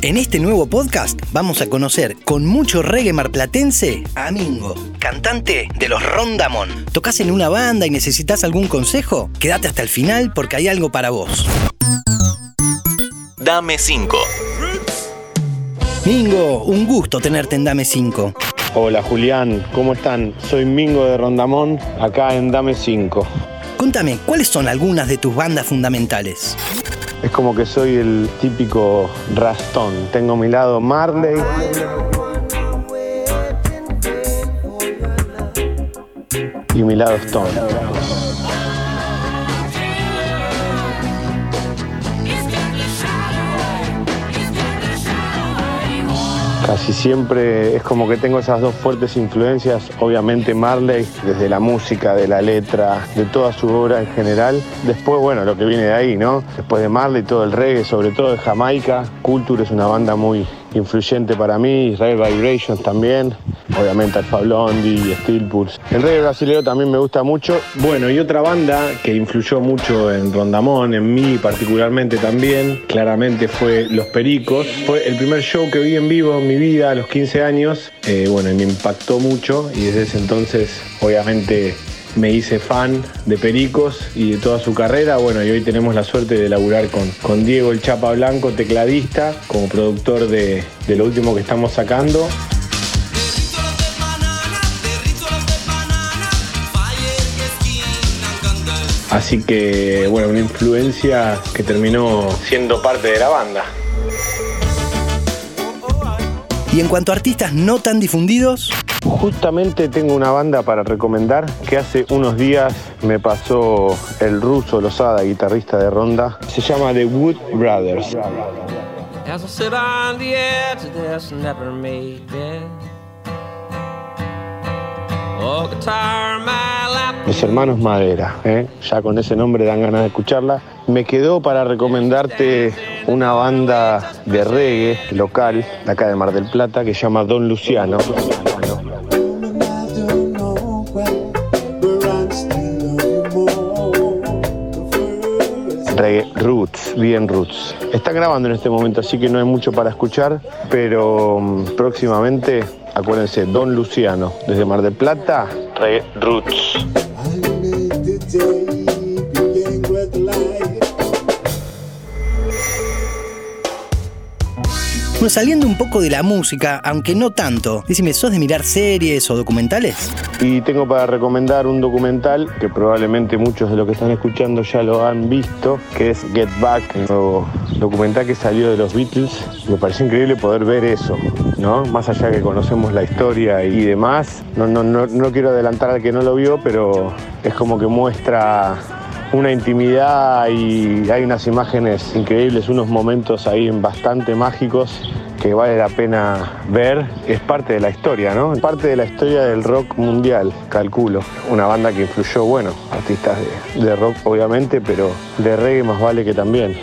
En este nuevo podcast vamos a conocer con mucho reggae marplatense a Mingo, cantante de los Rondamón. ¿Tocas en una banda y necesitas algún consejo? Quédate hasta el final porque hay algo para vos. Dame 5. Mingo, un gusto tenerte en Dame 5. Hola Julián, ¿cómo están? Soy Mingo de Rondamón, acá en Dame 5. Contame, ¿cuáles son algunas de tus bandas fundamentales? Es como que soy el típico rastón. Tengo mi lado Marley. Y mi lado Stone. Casi siempre es como que tengo esas dos fuertes influencias, obviamente Marley, desde la música, de la letra, de toda su obra en general. Después, bueno, lo que viene de ahí, ¿no? Después de Marley, todo el reggae, sobre todo de Jamaica. Culture es una banda muy influyente para mí, Israel Vibrations también, obviamente Alfa Blondie, Steel Pulse. El reggae brasileño también me gusta mucho. Bueno, y otra banda que influyó mucho en Rondamón, en mí particularmente también, claramente fue Los Pericos. Fue el primer show que vi en vivo en mi vida a los 15 años. Eh, bueno, me impactó mucho y desde ese entonces, obviamente, me hice fan de Pericos y de toda su carrera. Bueno, y hoy tenemos la suerte de laburar con, con Diego el Chapa Blanco, tecladista, como productor de, de lo último que estamos sacando. Así que, bueno, una influencia que terminó siendo parte de la banda. Y en cuanto a artistas no tan difundidos, Justamente tengo una banda para recomendar que hace unos días me pasó el ruso Lozada, guitarrista de Ronda. Se llama The Wood Brothers. As I sit on the edge of this never made bed. Oh, guitar in my lap. Los hermanos Madera, ¿eh? ya con ese nombre dan ganas de escucharla. Me quedó para recomendarte una banda de reggae local de acá de Mar del Plata que se llama Don Luciano. Reggae Roots, bien Roots. Están grabando en este momento, así que no hay mucho para escuchar, pero mm, próximamente, acuérdense, Don Luciano, desde Mar del Plata, Reggae Roots. Saliendo un poco de la música, aunque no tanto, decime, ¿sos de mirar series o documentales? Y tengo para recomendar un documental que probablemente muchos de los que están escuchando ya lo han visto, que es Get Back, el documental que salió de los Beatles. Me pareció increíble poder ver eso, ¿no? Más allá que conocemos la historia y demás. No, no, no quiero adelantar al que no lo vio, pero es como que muestra una intimidad y hay unas imágenes increíbles, unos momentos ahí bastante mágicos que vale la pena ver. Es parte de la historia, ¿no? Parte de la historia del rock mundial, calculo. Una banda que influyó, bueno, artistas de, de rock obviamente, pero de reggae más vale que también.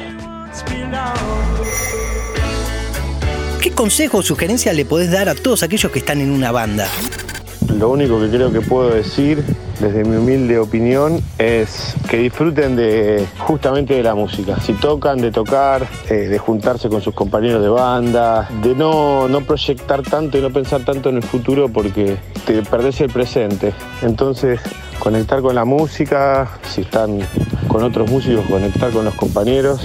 ¿Qué consejo o sugerencia le podés dar a todos aquellos que están en una banda? Lo único que creo que puedo decir, desde mi humilde opinión, es que disfruten de justamente de la música. Si tocan, de tocar, eh, de juntarse con sus compañeros de banda, de no, no proyectar tanto y no pensar tanto en el futuro porque te perdés el presente. Entonces, conectar con la música, si están con otros músicos, conectar con los compañeros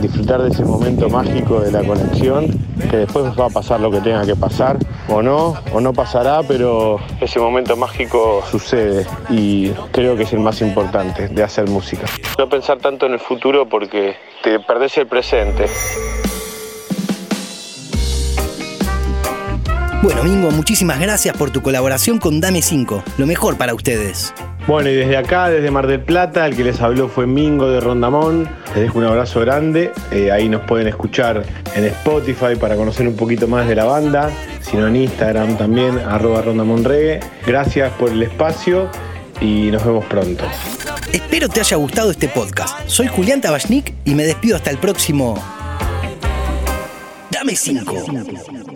disfrutar de ese momento mágico de la conexión, que después va a pasar lo que tenga que pasar, o no, o no pasará, pero ese momento mágico sucede y creo que es el más importante de hacer música. No pensar tanto en el futuro porque te perdés el presente. Bueno, Mingo, muchísimas gracias por tu colaboración con Dame 5. Lo mejor para ustedes. Bueno, y desde acá, desde Mar del Plata, el que les habló fue Mingo de Rondamón. Les dejo un abrazo grande. Eh, ahí nos pueden escuchar en Spotify para conocer un poquito más de la banda, sino en Instagram también, arroba Rondamón Reggae. Gracias por el espacio y nos vemos pronto. Espero te haya gustado este podcast. Soy Julián Tabachnik y me despido hasta el próximo. Dame 5.